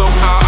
somehow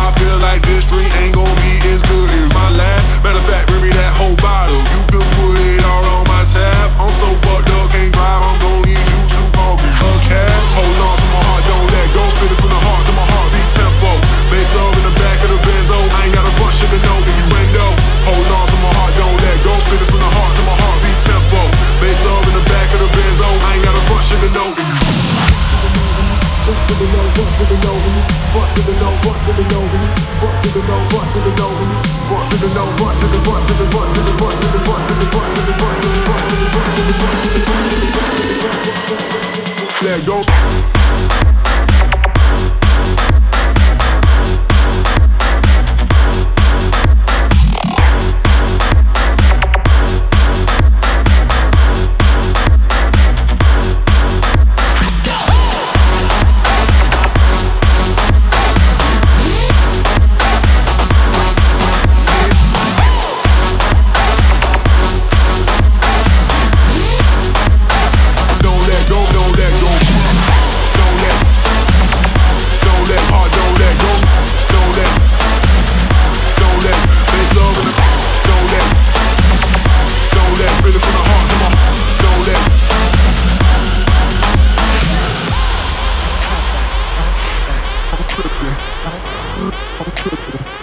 Let go.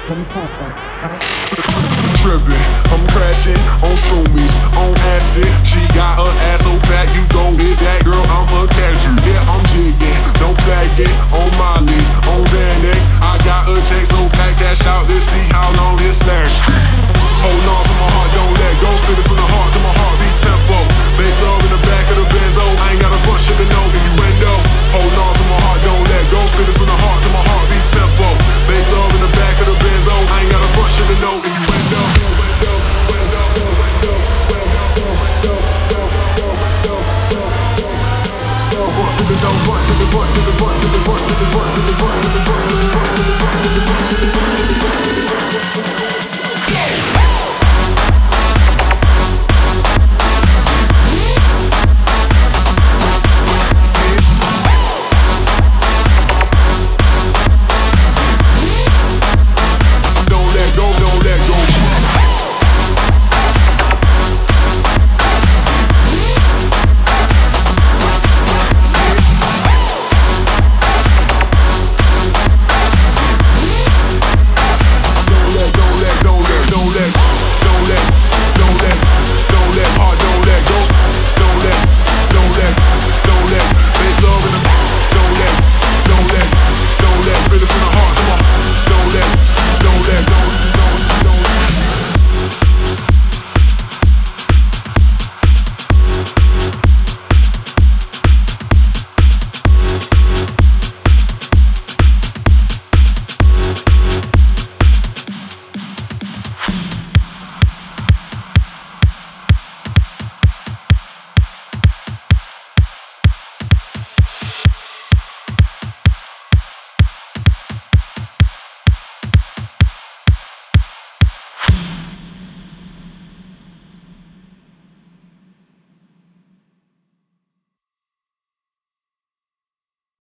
Tripping, I'm crashing on shroomies, on acid. She got her ass so fat, you gon' hit that girl. I'm a the world.